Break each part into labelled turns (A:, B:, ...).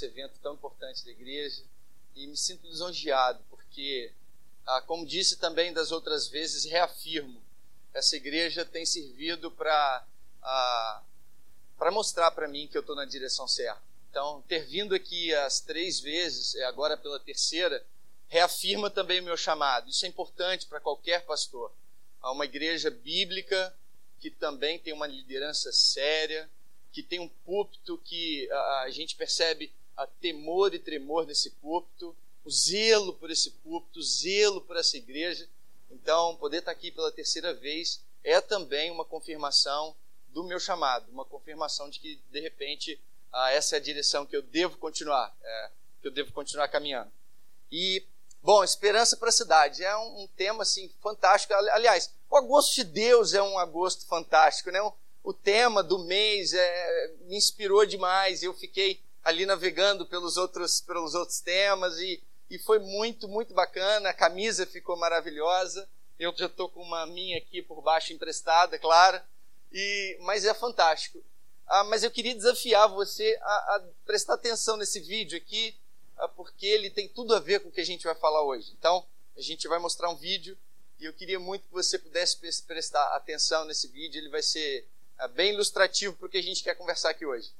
A: nesse evento tão importante da igreja e me sinto lisonjeado, porque, ah, como disse também das outras vezes, reafirmo, essa igreja tem servido para ah, para mostrar para mim que eu estou na direção certa. Então, ter vindo aqui as três vezes, agora pela terceira, reafirma também o meu chamado. Isso é importante para qualquer pastor. Há uma igreja bíblica que também tem uma liderança séria, que tem um púlpito que a, a gente percebe temor e tremor nesse púlpito, o zelo por esse púlpito, o zelo por essa igreja. Então, poder estar aqui pela terceira vez é também uma confirmação do meu chamado, uma confirmação de que, de repente, ah, essa é a direção que eu devo continuar, é, que eu devo continuar caminhando. E, bom, esperança para a cidade é um, um, tema assim fantástico. Aliás, o agosto de Deus é um agosto fantástico, né? O, o tema do mês é, me inspirou demais. Eu fiquei ali navegando pelos outros, pelos outros temas e, e foi muito, muito bacana. A camisa ficou maravilhosa. Eu já estou com uma minha aqui por baixo emprestada, claro. E, mas é fantástico. Ah, mas eu queria desafiar você a, a prestar atenção nesse vídeo aqui, ah, porque ele tem tudo a ver com o que a gente vai falar hoje. Então, a gente vai mostrar um vídeo e eu queria muito que você pudesse prestar atenção nesse vídeo. Ele vai ser ah, bem ilustrativo para o que a gente quer conversar aqui hoje.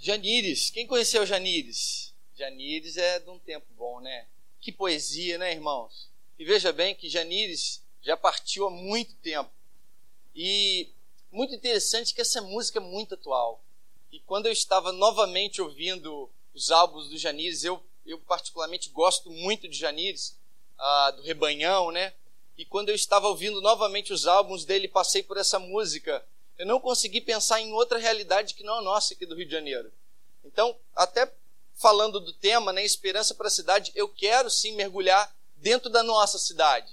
A: Janires, quem conheceu Janires? Janires é de um tempo bom, né? Que poesia, né, irmãos? E veja bem que Janires já partiu há muito tempo. E muito interessante que essa música é muito atual. E quando eu estava novamente ouvindo os álbuns do Janires, eu, eu particularmente gosto muito de Janires, ah, do Rebanhão, né? E quando eu estava ouvindo novamente os álbuns dele, passei por essa música, eu não consegui pensar em outra realidade que não a nossa aqui do Rio de Janeiro. Então, até falando do tema, né, Esperança para a Cidade, eu quero sim mergulhar dentro da nossa cidade.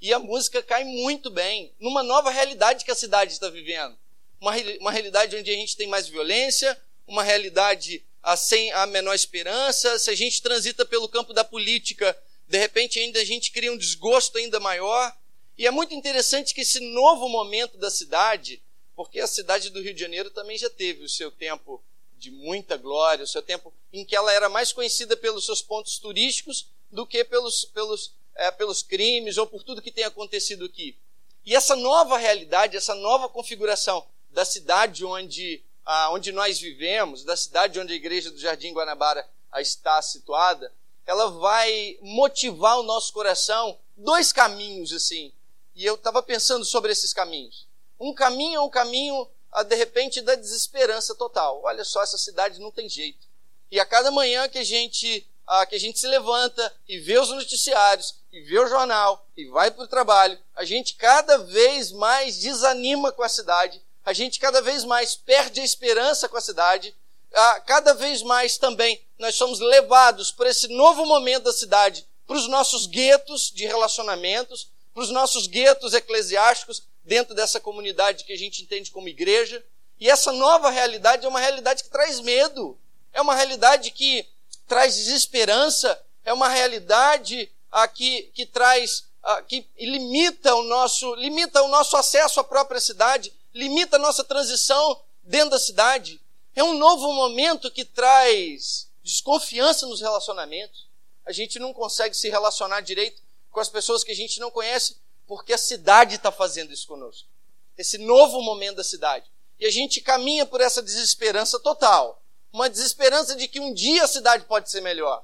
A: E a música cai muito bem numa nova realidade que a cidade está vivendo. Uma, uma realidade onde a gente tem mais violência, uma realidade a, sem a menor esperança. Se a gente transita pelo campo da política, de repente ainda a gente cria um desgosto ainda maior. E é muito interessante que esse novo momento da cidade, porque a cidade do Rio de Janeiro também já teve o seu tempo de muita glória, o seu tempo em que ela era mais conhecida pelos seus pontos turísticos do que pelos, pelos é, pelos crimes ou por tudo que tem acontecido aqui. E essa nova realidade, essa nova configuração da cidade onde, ah, onde nós vivemos, da cidade onde a igreja do Jardim Guanabara está situada, ela vai motivar o nosso coração dois caminhos assim. E eu estava pensando sobre esses caminhos. Um caminho é um caminho, ah, de repente, da desesperança total. Olha só, essa cidade não tem jeito. E a cada manhã que a gente ah, que a gente se levanta e vê os noticiários, e vê o jornal, e vai para o trabalho, a gente cada vez mais desanima com a cidade, a gente cada vez mais perde a esperança com a cidade, ah, cada vez mais também nós somos levados por esse novo momento da cidade, para os nossos guetos de relacionamentos, para os nossos guetos eclesiásticos dentro dessa comunidade que a gente entende como igreja. E essa nova realidade é uma realidade que traz medo, é uma realidade que traz desesperança, é uma realidade que, que traz, que limita o, nosso, limita o nosso acesso à própria cidade, limita a nossa transição dentro da cidade. É um novo momento que traz desconfiança nos relacionamentos. A gente não consegue se relacionar direito com as pessoas que a gente não conhece, porque a cidade está fazendo isso conosco. Esse novo momento da cidade. E a gente caminha por essa desesperança total uma desesperança de que um dia a cidade pode ser melhor.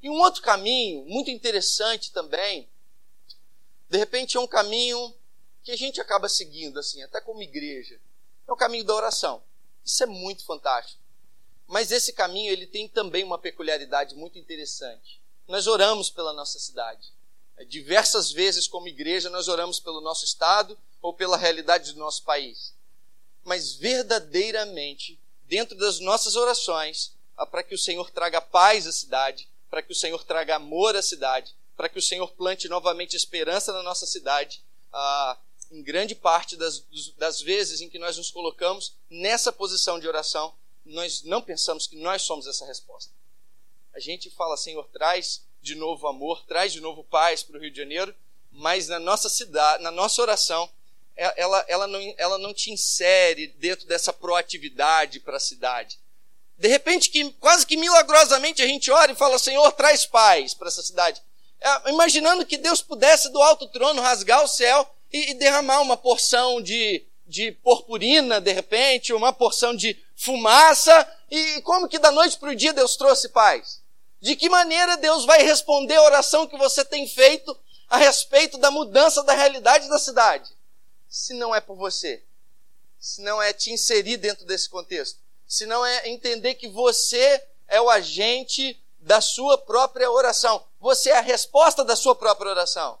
A: E um outro caminho, muito interessante também, de repente é um caminho que a gente acaba seguindo, assim, até como igreja. É o caminho da oração. Isso é muito fantástico. Mas esse caminho ele tem também uma peculiaridade muito interessante. Nós oramos pela nossa cidade. É, diversas vezes, como igreja, nós oramos pelo nosso estado ou pela realidade do nosso país. Mas verdadeiramente dentro das nossas orações, ah, para que o Senhor traga paz à cidade, para que o Senhor traga amor à cidade, para que o Senhor plante novamente esperança na nossa cidade, ah, em grande parte das, das vezes em que nós nos colocamos nessa posição de oração, nós não pensamos que nós somos essa resposta. A gente fala, Senhor, traz de novo amor, traz de novo paz para o Rio de Janeiro, mas na nossa cidade, na nossa oração, é, ela, ela, não, ela não te insere dentro dessa proatividade para a cidade. De repente, que, quase que milagrosamente a gente ora e fala: Senhor, traz paz para essa cidade. É, imaginando que Deus pudesse do alto trono rasgar o céu e, e derramar uma porção de, de purpurina, de repente, uma porção de fumaça. E como que da noite para o dia Deus trouxe paz? De que maneira Deus vai responder a oração que você tem feito a respeito da mudança da realidade da cidade? Se não é por você, se não é te inserir dentro desse contexto senão é entender que você é o agente da sua própria oração. Você é a resposta da sua própria oração.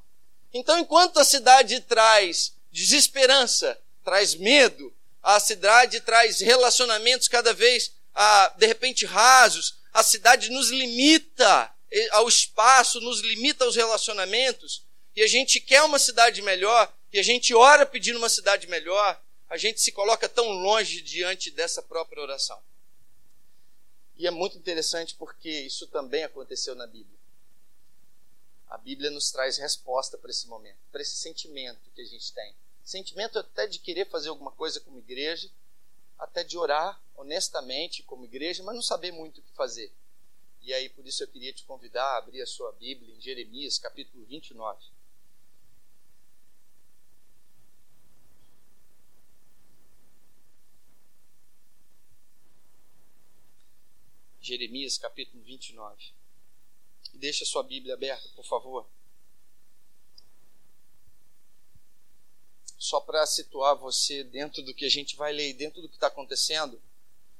A: Então, enquanto a cidade traz desesperança, traz medo, a cidade traz relacionamentos cada vez, ah, de repente, rasos, a cidade nos limita ao espaço, nos limita aos relacionamentos, e a gente quer uma cidade melhor, e a gente ora pedindo uma cidade melhor, a gente se coloca tão longe diante dessa própria oração. E é muito interessante porque isso também aconteceu na Bíblia. A Bíblia nos traz resposta para esse momento, para esse sentimento que a gente tem. Sentimento até de querer fazer alguma coisa como igreja, até de orar honestamente como igreja, mas não saber muito o que fazer. E aí, por isso eu queria te convidar a abrir a sua Bíblia em Jeremias, capítulo 29. Jeremias capítulo 29. E deixa sua Bíblia aberta, por favor. Só para situar você dentro do que a gente vai ler, dentro do que está acontecendo,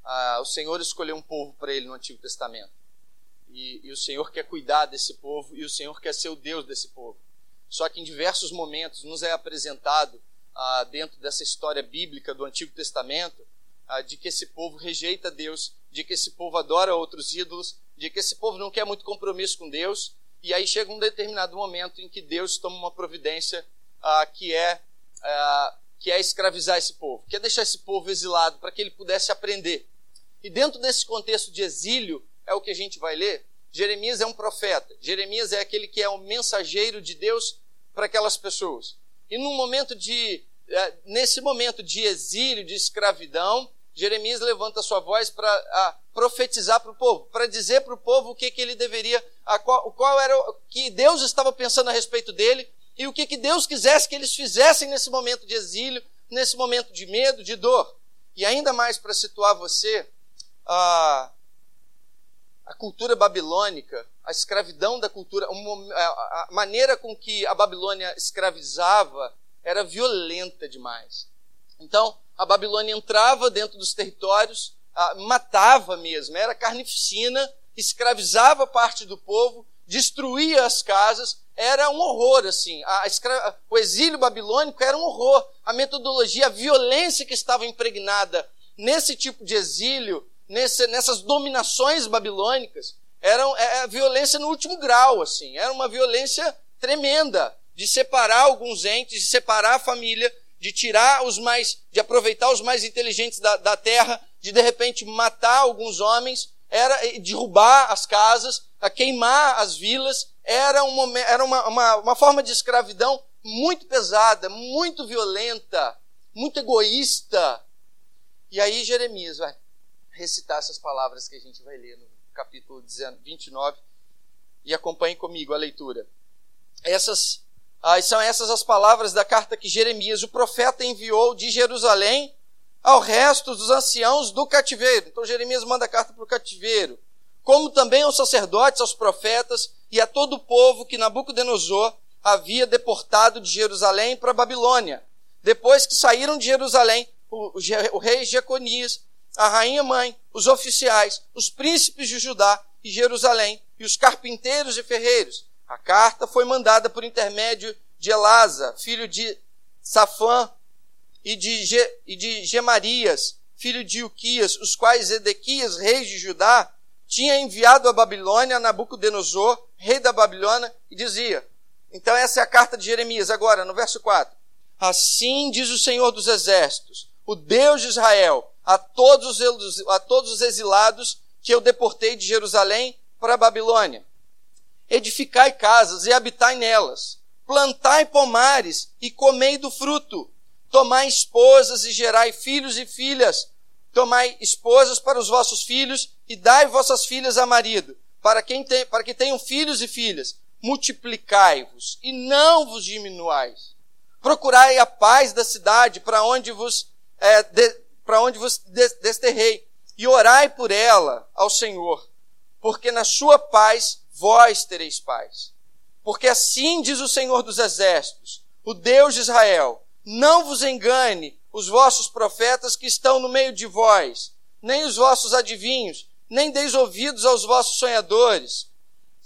A: ah, o Senhor escolheu um povo para ele no Antigo Testamento. E, e o Senhor quer cuidar desse povo e o Senhor quer ser o Deus desse povo. Só que em diversos momentos nos é apresentado ah, dentro dessa história bíblica do Antigo Testamento ah, de que esse povo rejeita Deus de que esse povo adora outros ídolos, de que esse povo não quer muito compromisso com Deus, e aí chega um determinado momento em que Deus toma uma providência ah, que é ah, que é escravizar esse povo, que é deixar esse povo exilado para que ele pudesse aprender. E dentro desse contexto de exílio é o que a gente vai ler. Jeremias é um profeta. Jeremias é aquele que é o mensageiro de Deus para aquelas pessoas. E num momento de eh, nesse momento de exílio, de escravidão, Jeremias levanta sua voz para profetizar para o povo, para dizer para o povo o que, que ele deveria, a qual, qual era o que Deus estava pensando a respeito dele e o que, que Deus quisesse que eles fizessem nesse momento de exílio, nesse momento de medo, de dor. E ainda mais para situar você, a, a cultura babilônica, a escravidão da cultura, a maneira com que a Babilônia escravizava era violenta demais. Então, a Babilônia entrava dentro dos territórios, matava mesmo, era carnificina, escravizava parte do povo, destruía as casas, era um horror, assim. A escra... O exílio babilônico era um horror. A metodologia, a violência que estava impregnada nesse tipo de exílio, nesse, nessas dominações babilônicas, era é, é violência no último grau, assim. Era uma violência tremenda de separar alguns entes, de separar a família, de tirar os mais, de aproveitar os mais inteligentes da, da terra, de de repente matar alguns homens, era derrubar as casas, a queimar as vilas, era, um, era uma, uma, uma forma de escravidão muito pesada, muito violenta, muito egoísta. E aí Jeremias vai recitar essas palavras que a gente vai ler no capítulo 29 e acompanhe comigo a leitura. Essas ah, são essas as palavras da carta que Jeremias, o profeta, enviou de Jerusalém ao resto dos anciãos do cativeiro. Então Jeremias manda a carta para o cativeiro. Como também aos sacerdotes, aos profetas e a todo o povo que Nabucodonosor havia deportado de Jerusalém para Babilônia. Depois que saíram de Jerusalém, o rei Jeconias, a rainha mãe, os oficiais, os príncipes de Judá e Jerusalém e os carpinteiros e ferreiros, a carta foi mandada por intermédio de Elasa, filho de Safã, e de, Ge, e de Gemarias, filho de Uquias, os quais Edequias, rei de Judá, tinha enviado a Babilônia Nabucodonosor, rei da Babilônia, e dizia. Então essa é a carta de Jeremias, agora, no verso 4. Assim diz o Senhor dos Exércitos, o Deus de Israel, a todos, a todos os exilados que eu deportei de Jerusalém para a Babilônia edificai casas e habitai nelas, plantai pomares e comei do fruto, Tomai esposas e gerai filhos e filhas. Tomai esposas para os vossos filhos e dai vossas filhas a marido, para, quem tem, para que tenham filhos e filhas. Multiplicai-vos e não vos diminuais. Procurai a paz da cidade para onde vos, é, para onde vos desterrei e orai por ela ao Senhor, porque na sua paz vós tereis paz. Porque assim diz o Senhor dos Exércitos, o Deus de Israel: não vos engane os vossos profetas que estão no meio de vós, nem os vossos adivinhos, nem deis ouvidos aos vossos sonhadores,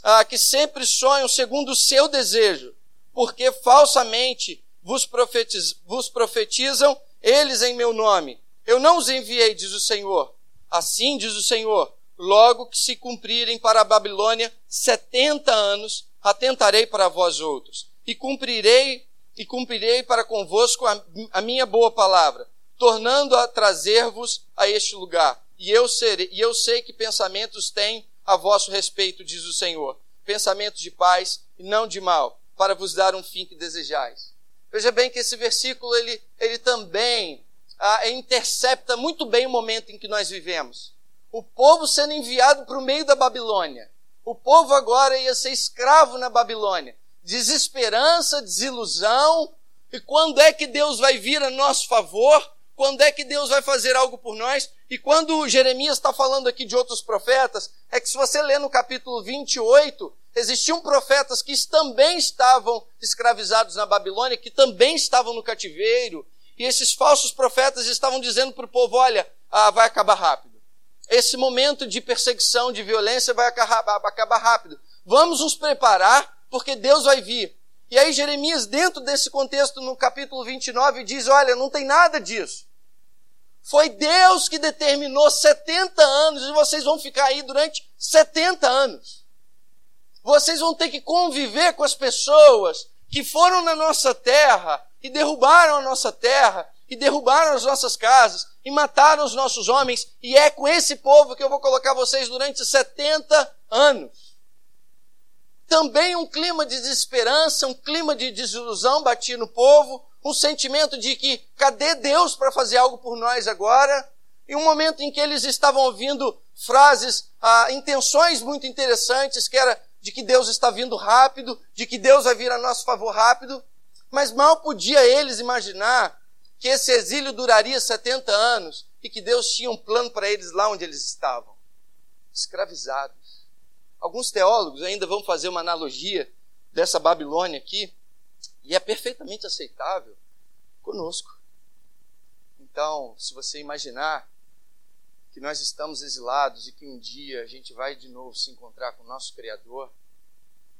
A: ah, que sempre sonham segundo o seu desejo, porque falsamente vos, profetiz, vos profetizam eles em meu nome. Eu não os enviei, diz o Senhor. Assim diz o Senhor, logo que se cumprirem para a Babilônia setenta anos, atentarei para vós outros, e cumprirei e cumprirei para convosco a, a minha boa palavra, tornando a trazer-vos a este lugar. E eu, serei, e eu sei que pensamentos têm a vosso respeito, diz o Senhor, pensamentos de paz e não de mal, para vos dar um fim que desejais. Veja bem que esse versículo ele, ele também ah, intercepta muito bem o momento em que nós vivemos. O povo sendo enviado para o meio da Babilônia. O povo agora ia ser escravo na Babilônia desesperança, desilusão. E quando é que Deus vai vir a nosso favor? Quando é que Deus vai fazer algo por nós? E quando Jeremias está falando aqui de outros profetas, é que se você ler no capítulo 28, existiam profetas que também estavam escravizados na Babilônia, que também estavam no cativeiro, e esses falsos profetas estavam dizendo para o povo: olha, ah, vai acabar rápido. Esse momento de perseguição, de violência vai acabar rápido. Vamos nos preparar porque Deus vai vir. E aí Jeremias, dentro desse contexto, no capítulo 29, diz: olha, não tem nada disso. Foi Deus que determinou 70 anos e vocês vão ficar aí durante 70 anos. Vocês vão ter que conviver com as pessoas que foram na nossa terra e derrubaram a nossa terra e derrubaram as nossas casas e mataram os nossos homens. E é com esse povo que eu vou colocar vocês durante 70 anos também um clima de desesperança, um clima de desilusão batia no povo, um sentimento de que cadê Deus para fazer algo por nós agora? E um momento em que eles estavam ouvindo frases, ah, intenções muito interessantes, que era de que Deus está vindo rápido, de que Deus vai vir a nosso favor rápido, mas mal podia eles imaginar que esse exílio duraria 70 anos e que Deus tinha um plano para eles lá onde eles estavam, escravizados. Alguns teólogos ainda vão fazer uma analogia dessa Babilônia aqui, e é perfeitamente aceitável conosco. Então, se você imaginar que nós estamos exilados e que um dia a gente vai de novo se encontrar com o nosso Criador,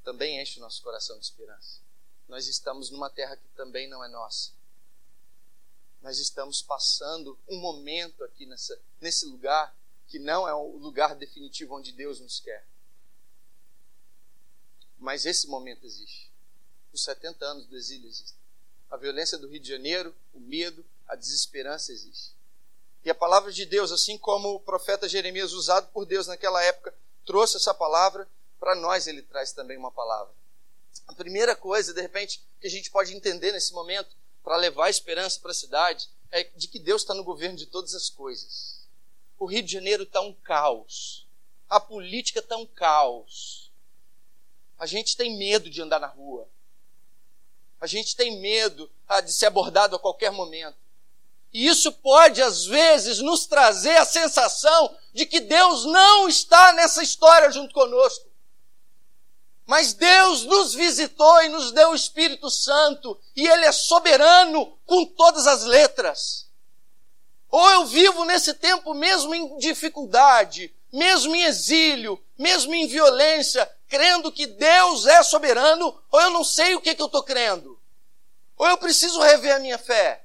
A: também enche o nosso coração de esperança. Nós estamos numa terra que também não é nossa. Nós estamos passando um momento aqui nessa, nesse lugar que não é o lugar definitivo onde Deus nos quer. Mas esse momento existe. Os 70 anos do exílio existem. A violência do Rio de Janeiro, o medo, a desesperança existe. E a palavra de Deus, assim como o profeta Jeremias, usado por Deus naquela época, trouxe essa palavra, para nós ele traz também uma palavra. A primeira coisa, de repente, que a gente pode entender nesse momento, para levar esperança para a cidade, é de que Deus está no governo de todas as coisas. O Rio de Janeiro está um caos. A política está um caos. A gente tem medo de andar na rua. A gente tem medo ah, de ser abordado a qualquer momento. E isso pode, às vezes, nos trazer a sensação de que Deus não está nessa história junto conosco. Mas Deus nos visitou e nos deu o Espírito Santo, e Ele é soberano com todas as letras. Ou eu vivo nesse tempo mesmo em dificuldade, mesmo em exílio, mesmo em violência, crendo que Deus é soberano, ou eu não sei o que, que eu estou crendo. Ou eu preciso rever a minha fé.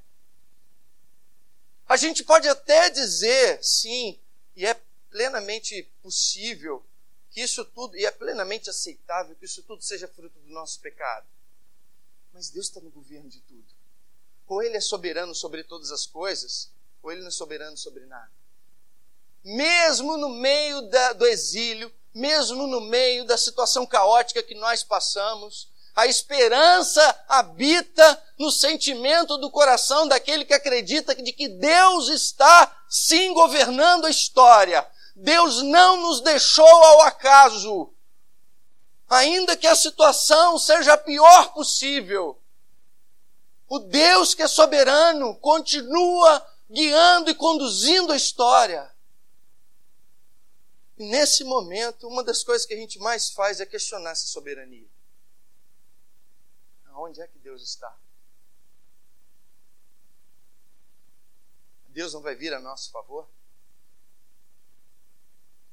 A: A gente pode até dizer, sim, e é plenamente possível que isso tudo, e é plenamente aceitável que isso tudo seja fruto do nosso pecado. Mas Deus está no governo de tudo. Ou Ele é soberano sobre todas as coisas, ou Ele não é soberano sobre nada. Mesmo no meio da, do exílio, mesmo no meio da situação caótica que nós passamos, A esperança habita no sentimento do coração daquele que acredita de que Deus está sim governando a história. Deus não nos deixou ao acaso. Ainda que a situação seja a pior possível, o Deus que é soberano continua guiando e conduzindo a história. Nesse momento, uma das coisas que a gente mais faz é questionar essa soberania. Onde é que Deus está? Deus não vai vir a nosso favor?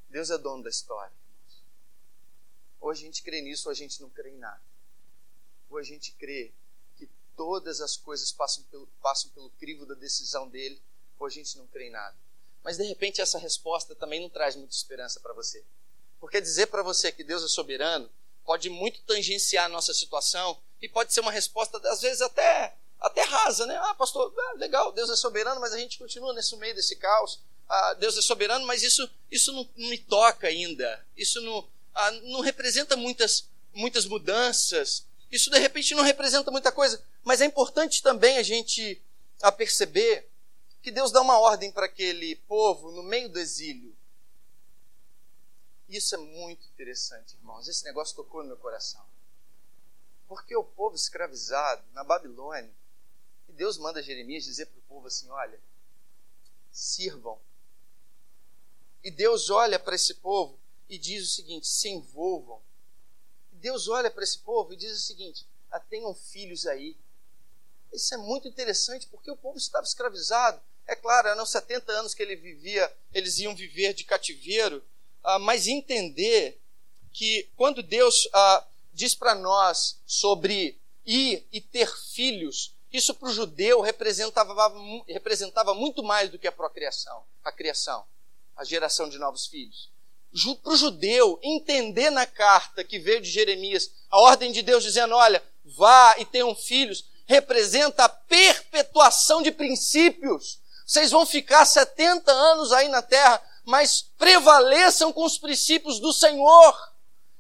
A: Deus é dono da história. Ou a gente crê nisso, ou a gente não crê em nada. Ou a gente crê que todas as coisas passam pelo, passam pelo crivo da decisão dele, ou a gente não crê em nada. Mas de repente essa resposta também não traz muita esperança para você. Porque dizer para você que Deus é soberano pode muito tangenciar a nossa situação e pode ser uma resposta, às vezes, até, até rasa, né? Ah, pastor, ah, legal, Deus é soberano, mas a gente continua nesse meio desse caos. Ah, Deus é soberano, mas isso, isso não, não me toca ainda. Isso não, ah, não representa muitas, muitas mudanças. Isso, de repente, não representa muita coisa. Mas é importante também a gente a perceber que Deus dá uma ordem para aquele povo no meio do exílio. Isso é muito interessante, irmãos. Esse negócio tocou no meu coração. Porque o povo escravizado na Babilônia, e Deus manda Jeremias dizer para o povo assim: olha, sirvam. E Deus olha para esse povo e diz o seguinte: se envolvam. E Deus olha para esse povo e diz o seguinte: ah, tenham filhos aí. Isso é muito interessante porque o povo estava escravizado. É claro, eram 70 anos que ele vivia, eles iam viver de cativeiro, ah, mas entender que quando Deus ah, diz para nós sobre ir e ter filhos, isso para o judeu representava, representava muito mais do que a procriação, a criação, a geração de novos filhos. Para o judeu entender na carta que veio de Jeremias a ordem de Deus dizendo: olha, vá e tenham filhos, representa a perpetuação de princípios. Vocês vão ficar 70 anos aí na terra, mas prevaleçam com os princípios do Senhor.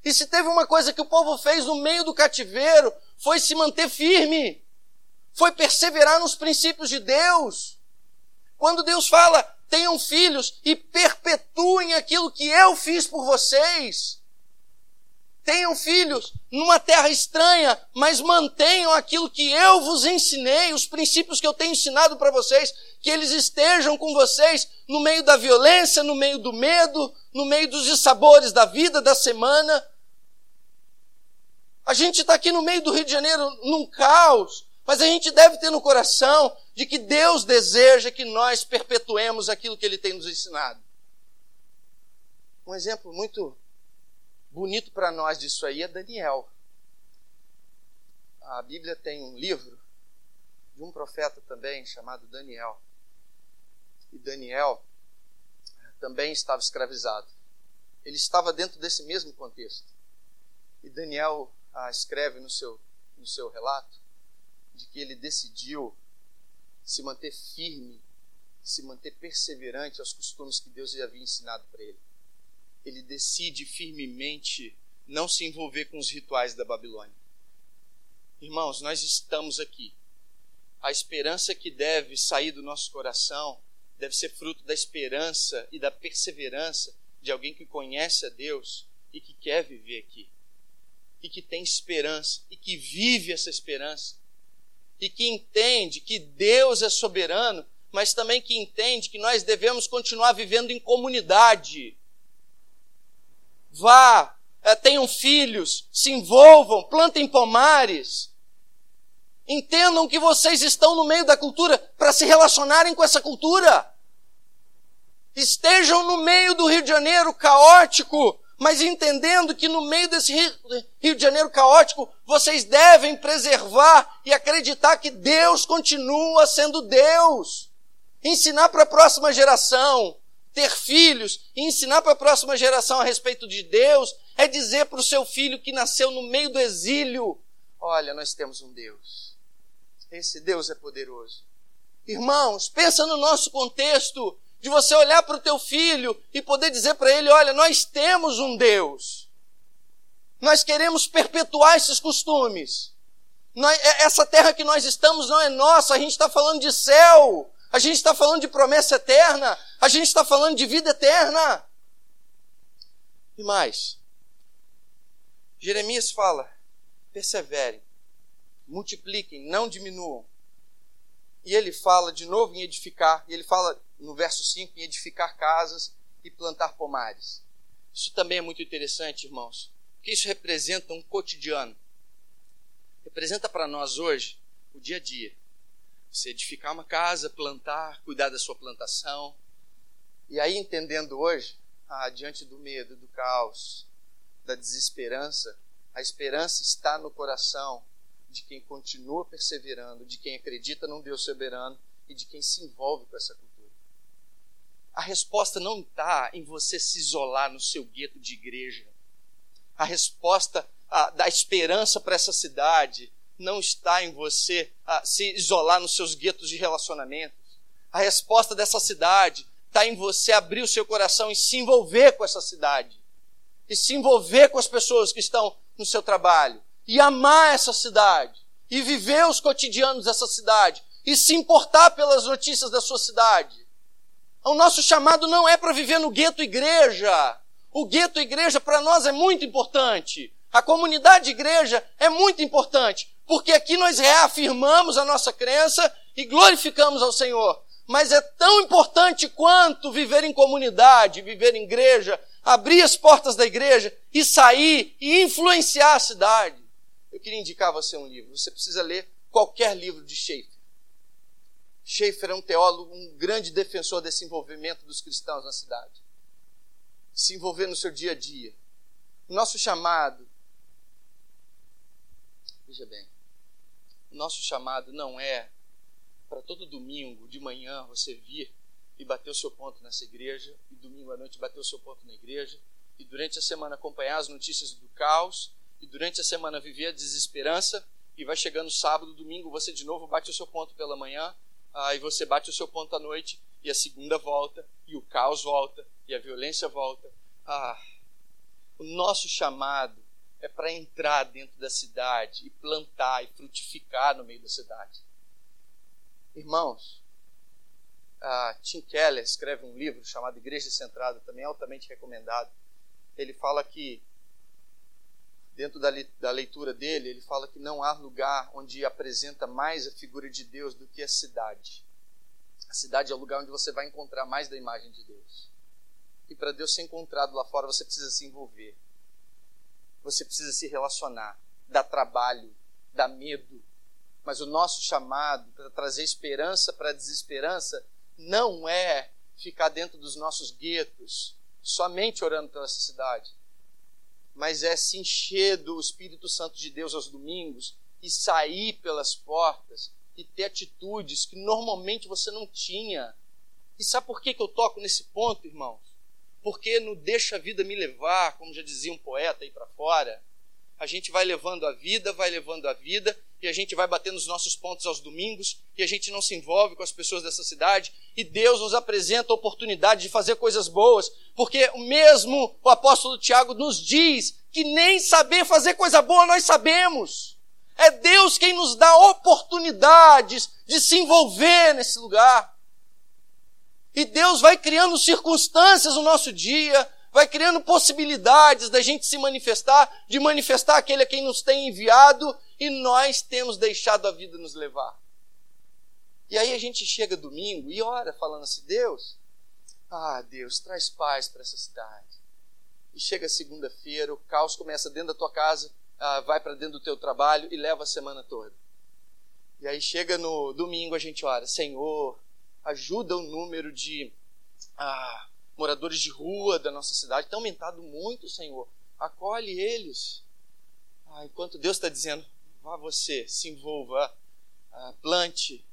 A: E se teve uma coisa que o povo fez no meio do cativeiro, foi se manter firme, foi perseverar nos princípios de Deus. Quando Deus fala, tenham filhos e perpetuem aquilo que eu fiz por vocês. Tenham filhos numa terra estranha, mas mantenham aquilo que eu vos ensinei, os princípios que eu tenho ensinado para vocês, que eles estejam com vocês no meio da violência, no meio do medo, no meio dos dissabores da vida, da semana, a gente está aqui no meio do Rio de Janeiro num caos, mas a gente deve ter no coração de que Deus deseja que nós perpetuemos aquilo que Ele tem nos ensinado. Um exemplo muito bonito para nós disso aí é Daniel. A Bíblia tem um livro de um profeta também chamado Daniel. E Daniel também estava escravizado. Ele estava dentro desse mesmo contexto. E Daniel ah, escreve no seu, no seu relato de que ele decidiu se manter firme, se manter perseverante aos costumes que Deus havia ensinado para ele. Ele decide firmemente não se envolver com os rituais da Babilônia. Irmãos, nós estamos aqui. A esperança que deve sair do nosso coração deve ser fruto da esperança e da perseverança de alguém que conhece a Deus e que quer viver aqui e que tem esperança e que vive essa esperança e que entende que Deus é soberano, mas também que entende que nós devemos continuar vivendo em comunidade. Vá, é, tenham filhos, se envolvam, plantem pomares. Entendam que vocês estão no meio da cultura para se relacionarem com essa cultura. Estejam no meio do Rio de Janeiro caótico, mas entendendo que no meio desse Rio de Janeiro caótico, vocês devem preservar e acreditar que Deus continua sendo Deus. Ensinar para a próxima geração, ter filhos, e ensinar para a próxima geração a respeito de Deus, é dizer para o seu filho que nasceu no meio do exílio: olha, nós temos um Deus. Esse Deus é poderoso. Irmãos, pensa no nosso contexto de você olhar para o teu filho e poder dizer para ele: olha, nós temos um Deus. Nós queremos perpetuar esses costumes. Nós, é, essa terra que nós estamos não é nossa, a gente está falando de céu, a gente está falando de promessa eterna, a gente está falando de vida eterna. E mais, Jeremias fala: perseverem, multipliquem, não diminuam. E ele fala de novo em edificar, e ele fala no verso 5 em edificar casas e plantar pomares. Isso também é muito interessante, irmãos, porque isso representa um cotidiano. Representa para nós hoje o dia a dia. Você edificar uma casa, plantar, cuidar da sua plantação. E aí, entendendo hoje, ah, diante do medo, do caos, da desesperança, a esperança está no coração de quem continua perseverando, de quem acredita num Deus soberano e de quem se envolve com essa cultura. A resposta não está em você se isolar no seu gueto de igreja. A resposta da esperança para essa cidade não está em você se isolar nos seus guetos de relacionamentos. A resposta dessa cidade está em você abrir o seu coração e se envolver com essa cidade. E se envolver com as pessoas que estão no seu trabalho. E amar essa cidade. E viver os cotidianos dessa cidade. E se importar pelas notícias da sua cidade. O nosso chamado não é para viver no gueto igreja. O gueto igreja para nós é muito importante. A comunidade igreja é muito importante, porque aqui nós reafirmamos a nossa crença e glorificamos ao Senhor. Mas é tão importante quanto viver em comunidade, viver em igreja, abrir as portas da igreja e sair e influenciar a cidade. Eu queria indicar a você um livro. Você precisa ler qualquer livro de Schaefer. Schaeffer é um teólogo, um grande defensor desse envolvimento dos cristãos na cidade. Se envolver no seu dia a dia. Nosso chamado, veja bem, nosso chamado não é para todo domingo de manhã você vir e bater o seu ponto nessa igreja, e domingo à noite bater o seu ponto na igreja, e durante a semana acompanhar as notícias do caos, e durante a semana viver a desesperança, e vai chegando sábado, domingo, você de novo bate o seu ponto pela manhã, aí você bate o seu ponto à noite e a segunda volta, e o caos volta, e a violência volta. Ah, o nosso chamado é para entrar dentro da cidade e plantar e frutificar no meio da cidade. Irmãos, Tim Keller escreve um livro chamado Igreja Centrada, também altamente recomendado. Ele fala que dentro da, da leitura dele, ele fala que não há lugar onde apresenta mais a figura de Deus do que a cidade. A cidade é o lugar onde você vai encontrar mais da imagem de Deus. E para Deus ser encontrado lá fora, você precisa se envolver. Você precisa se relacionar. Dá trabalho, dá medo. Mas o nosso chamado para trazer esperança para a desesperança não é ficar dentro dos nossos guetos, somente orando pela cidade mas é se encher do Espírito Santo de Deus aos domingos e sair pelas portas e ter atitudes que normalmente você não tinha. E sabe por que, que eu toco nesse ponto, irmãos? Porque no Deixa a Vida Me Levar, como já dizia um poeta aí para fora, a gente vai levando a vida, vai levando a vida, e a gente vai batendo os nossos pontos aos domingos, e a gente não se envolve com as pessoas dessa cidade, e Deus nos apresenta a oportunidade de fazer coisas boas, porque o mesmo o apóstolo Tiago nos diz que nem saber fazer coisa boa nós sabemos. É Deus quem nos dá oportunidades de se envolver nesse lugar. E Deus vai criando circunstâncias no nosso dia, vai criando possibilidades da gente se manifestar, de manifestar aquele a quem nos tem enviado, e nós temos deixado a vida nos levar. E aí a gente chega domingo e ora falando assim: Deus, ah, Deus, traz paz para essa cidade. E chega segunda-feira, o caos começa dentro da tua casa, ah, vai para dentro do teu trabalho e leva a semana toda. E aí chega no domingo, a gente ora: Senhor, ajuda o número de ah, moradores de rua da nossa cidade, tem aumentado muito, Senhor. Acolhe eles. Ah, enquanto Deus está dizendo, vá você, se envolva, ah, plante,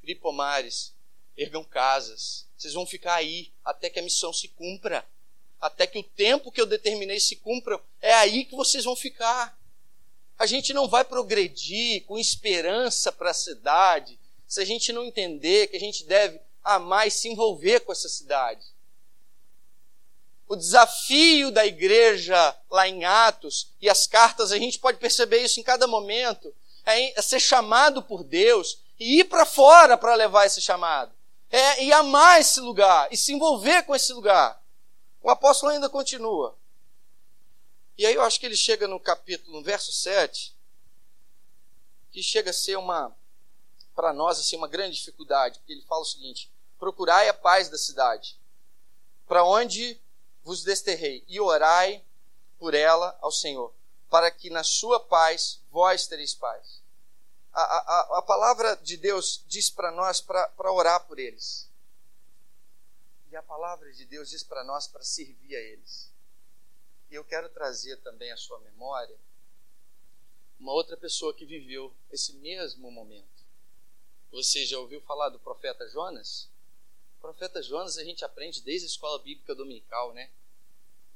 A: crie pomares, ergam casas. Vocês vão ficar aí até que a missão se cumpra. Até que o tempo que eu determinei se cumpra, é aí que vocês vão ficar. A gente não vai progredir com esperança para a cidade se a gente não entender que a gente deve amar e se envolver com essa cidade. O desafio da igreja lá em Atos e as cartas, a gente pode perceber isso em cada momento, é, é ser chamado por Deus e ir para fora para levar esse chamado. É, e amar esse lugar, e se envolver com esse lugar. O apóstolo ainda continua. E aí eu acho que ele chega no capítulo, no verso 7, que chega a ser uma, para nós, assim, uma grande dificuldade, porque ele fala o seguinte: procurai a paz da cidade, para onde vos desterrei, e orai por ela ao Senhor, para que na sua paz vós tereis paz. A, a, a palavra de Deus diz para nós para orar por eles. E a palavra de Deus diz para nós para servir a eles. E eu quero trazer também à sua memória uma outra pessoa que viveu esse mesmo momento. Você já ouviu falar do profeta Jonas? O profeta Jonas a gente aprende desde a escola bíblica dominical, né?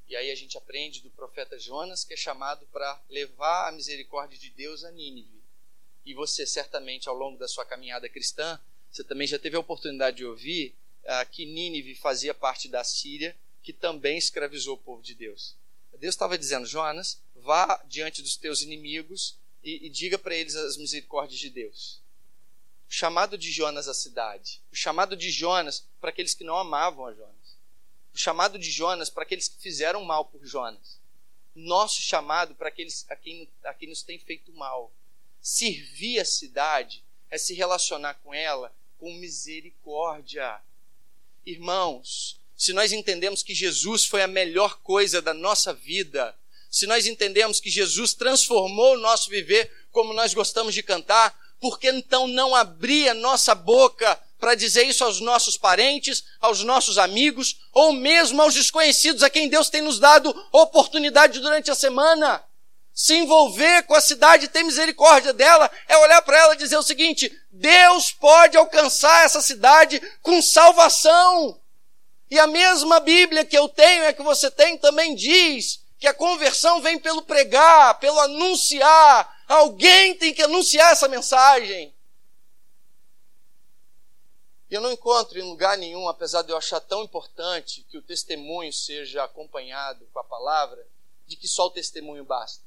A: E aí a gente aprende do profeta Jonas que é chamado para levar a misericórdia de Deus a Nínive. E você certamente ao longo da sua caminhada cristã, você também já teve a oportunidade de ouvir ah, que Nínive fazia parte da Síria, que também escravizou o povo de Deus. Deus estava dizendo, Jonas, vá diante dos teus inimigos e, e diga para eles as misericórdias de Deus. O chamado de Jonas à cidade, o chamado de Jonas para aqueles que não amavam a Jonas, o chamado de Jonas para aqueles que fizeram mal por Jonas, nosso chamado para aqueles a quem, a quem nos tem feito mal. Servir a cidade é se relacionar com ela com misericórdia. Irmãos, se nós entendemos que Jesus foi a melhor coisa da nossa vida, se nós entendemos que Jesus transformou o nosso viver como nós gostamos de cantar, por que então não abrir a nossa boca para dizer isso aos nossos parentes, aos nossos amigos, ou mesmo aos desconhecidos a quem Deus tem nos dado oportunidade durante a semana? Se envolver com a cidade, ter misericórdia dela, é olhar para ela e dizer o seguinte: Deus pode alcançar essa cidade com salvação. E a mesma Bíblia que eu tenho, é que você tem, também diz que a conversão vem pelo pregar, pelo anunciar. Alguém tem que anunciar essa mensagem. E eu não encontro em lugar nenhum, apesar de eu achar tão importante que o testemunho seja acompanhado com a palavra, de que só o testemunho basta.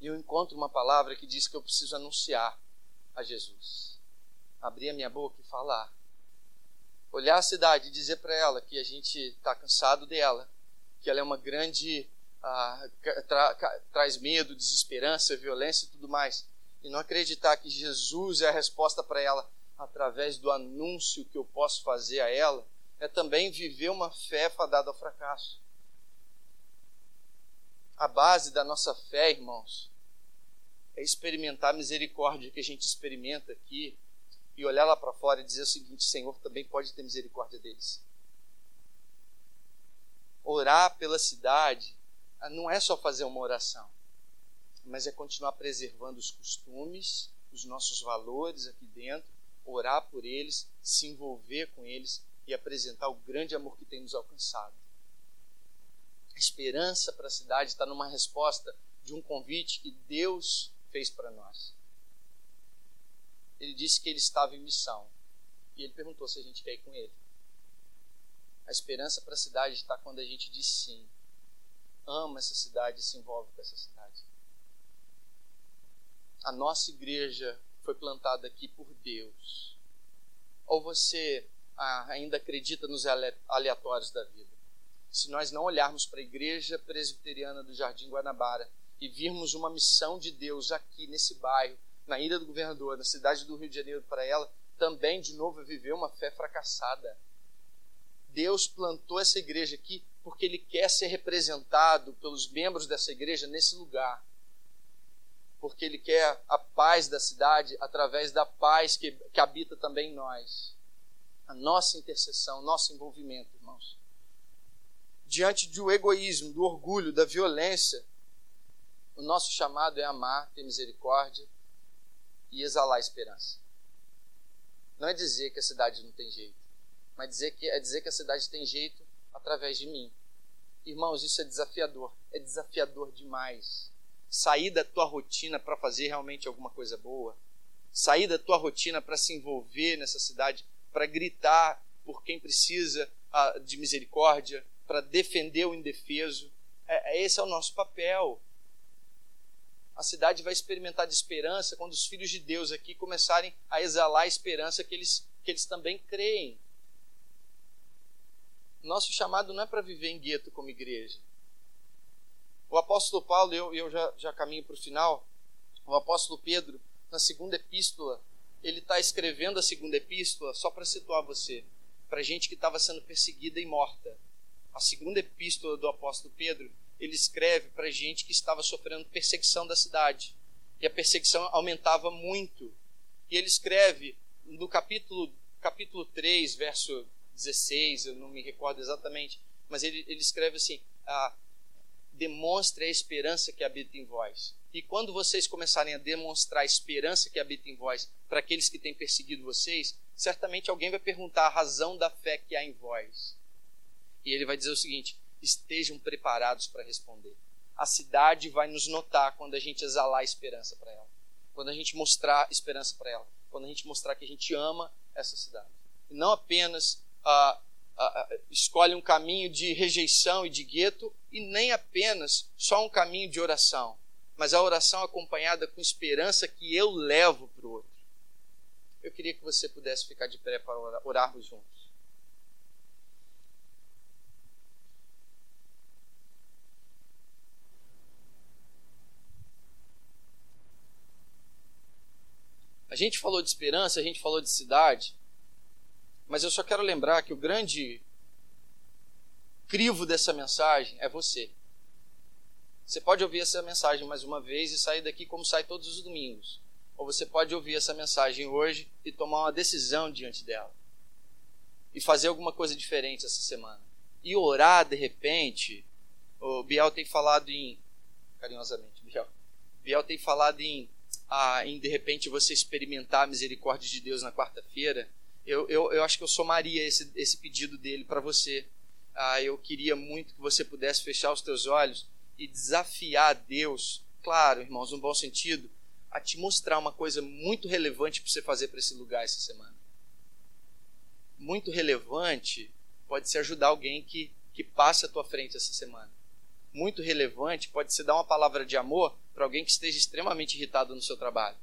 A: E eu encontro uma palavra que diz que eu preciso anunciar a Jesus. Abrir a minha boca e falar olhar a cidade e dizer para ela que a gente está cansado dela, que ela é uma grande. Ah, tra, traz medo, desesperança, violência e tudo mais. E não acreditar que Jesus é a resposta para ela através do anúncio que eu posso fazer a ela, é também viver uma fé fadada ao fracasso. A base da nossa fé, irmãos, é experimentar a misericórdia que a gente experimenta aqui e olhar lá para fora e dizer o seguinte: Senhor também pode ter misericórdia deles. Orar pela cidade não é só fazer uma oração, mas é continuar preservando os costumes, os nossos valores aqui dentro, orar por eles, se envolver com eles e apresentar o grande amor que tem nos alcançado. A esperança para a cidade está numa resposta de um convite que Deus fez para nós ele disse que ele estava em missão. E ele perguntou se a gente quer ir com ele. A esperança para a cidade está quando a gente diz sim. Ama essa cidade e se envolve com essa cidade. A nossa igreja foi plantada aqui por Deus. Ou você ah, ainda acredita nos aleatórios da vida? Se nós não olharmos para a igreja presbiteriana do Jardim Guanabara e virmos uma missão de Deus aqui nesse bairro, na ilha do governador, na cidade do Rio de Janeiro, para ela também de novo viver uma fé fracassada. Deus plantou essa igreja aqui porque Ele quer ser representado pelos membros dessa igreja nesse lugar. Porque Ele quer a paz da cidade através da paz que, que habita também em nós. A nossa intercessão, nosso envolvimento, irmãos. Diante do egoísmo, do orgulho, da violência, o nosso chamado é amar, ter misericórdia e exalar esperança. Não é dizer que a cidade não tem jeito, mas dizer que, é dizer que a cidade tem jeito através de mim. Irmãos, isso é desafiador. É desafiador demais. Sair da tua rotina para fazer realmente alguma coisa boa. Sair da tua rotina para se envolver nessa cidade, para gritar por quem precisa uh, de misericórdia, para defender o indefeso. É, é, esse é o nosso papel. A cidade vai experimentar de esperança quando os filhos de Deus aqui começarem a exalar a esperança que eles, que eles também creem. Nosso chamado não é para viver em gueto como igreja. O apóstolo Paulo, eu, eu já, já caminho para o final, o apóstolo Pedro, na segunda epístola, ele está escrevendo a segunda epístola, só para situar você, para gente que estava sendo perseguida e morta. A segunda epístola do apóstolo Pedro, ele escreve para gente que estava sofrendo perseguição da cidade. E a perseguição aumentava muito. E ele escreve no capítulo, capítulo 3, verso 16, eu não me recordo exatamente, mas ele, ele escreve assim: ah, demonstre a esperança que habita em vós. E quando vocês começarem a demonstrar a esperança que habita em vós para aqueles que têm perseguido vocês, certamente alguém vai perguntar a razão da fé que há em vós. E ele vai dizer o seguinte: estejam preparados para responder. A cidade vai nos notar quando a gente exalar esperança para ela, quando a gente mostrar esperança para ela, quando a gente mostrar que a gente ama essa cidade. E não apenas ah, ah, escolhe um caminho de rejeição e de gueto, e nem apenas só um caminho de oração, mas a oração acompanhada com esperança que eu levo para o outro. Eu queria que você pudesse ficar de pé para orarmos juntos. A gente falou de esperança, a gente falou de cidade, mas eu só quero lembrar que o grande crivo dessa mensagem é você. Você pode ouvir essa mensagem mais uma vez e sair daqui como sai todos os domingos. Ou você pode ouvir essa mensagem hoje e tomar uma decisão diante dela. E fazer alguma coisa diferente essa semana. E orar de repente. O Biel tem falado em. Carinhosamente, Biel. Biel tem falado em ah, em de repente você experimentar a misericórdia de Deus na quarta-feira, eu, eu, eu acho que eu somaria esse, esse pedido dele para você. Ah, eu queria muito que você pudesse fechar os teus olhos e desafiar Deus, claro, irmãos, no bom sentido, a te mostrar uma coisa muito relevante para você fazer para esse lugar essa semana. Muito relevante pode ser ajudar alguém que, que passe à tua frente essa semana muito relevante pode ser dar uma palavra de amor para alguém que esteja extremamente irritado no seu trabalho.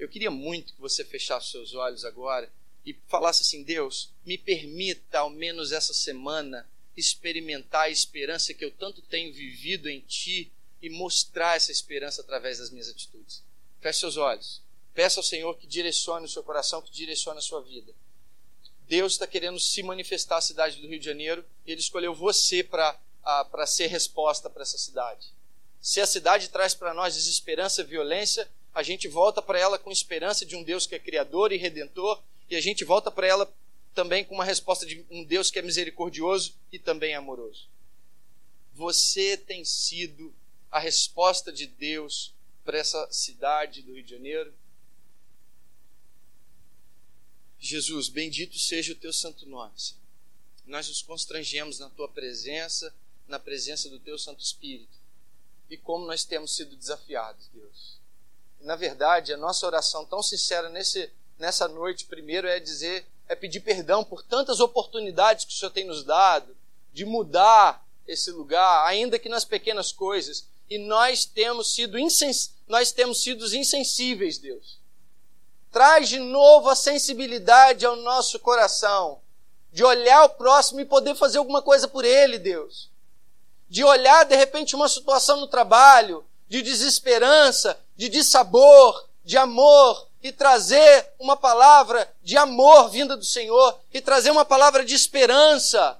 A: Eu queria muito que você fechasse seus olhos agora e falasse assim: Deus, me permita ao menos essa semana experimentar a esperança que eu tanto tenho vivido em Ti e mostrar essa esperança através das minhas atitudes. Feche seus olhos. Peça ao Senhor que direcione o seu coração, que direcione a sua vida. Deus está querendo se manifestar à cidade do Rio de Janeiro e Ele escolheu você para ser resposta para essa cidade. Se a cidade traz para nós desesperança violência, a gente volta para ela com esperança de um Deus que é criador e redentor, e a gente volta para ela também com uma resposta de um Deus que é misericordioso e também amoroso. Você tem sido a resposta de Deus para essa cidade do Rio de Janeiro? Jesus, bendito seja o teu santo nome. Senhor. Nós nos constrangemos na tua presença na presença do Teu Santo Espírito. E como nós temos sido desafiados, Deus. Na verdade, a nossa oração tão sincera nesse, nessa noite, primeiro, é dizer, é pedir perdão por tantas oportunidades que o Senhor tem nos dado de mudar esse lugar, ainda que nas pequenas coisas. E nós temos sido insens... nós temos sido insensíveis, Deus. Traz de novo a sensibilidade ao nosso coração, de olhar o próximo e poder fazer alguma coisa por ele, Deus de olhar de repente uma situação no trabalho, de desesperança, de dissabor, de amor, e trazer uma palavra de amor vinda do Senhor, e trazer uma palavra de esperança.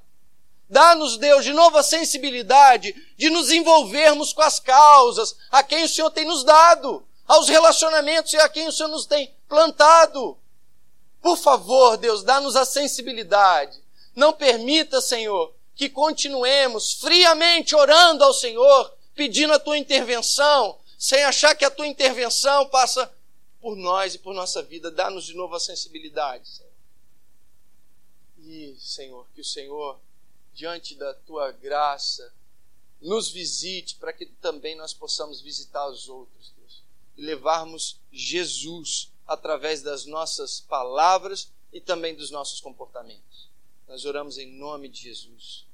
A: Dá-nos, Deus, de novo a sensibilidade de nos envolvermos com as causas a quem o Senhor tem nos dado, aos relacionamentos e a quem o Senhor nos tem plantado. Por favor, Deus, dá-nos a sensibilidade. Não permita, Senhor, que continuemos friamente orando ao Senhor, pedindo a tua intervenção, sem achar que a tua intervenção passa por nós e por nossa vida. Dá-nos de novo a sensibilidade, Senhor. E, Senhor, que o Senhor, diante da tua graça, nos visite para que também nós possamos visitar os outros, Deus, e levarmos Jesus através das nossas palavras e também dos nossos comportamentos. Nós oramos em nome de Jesus.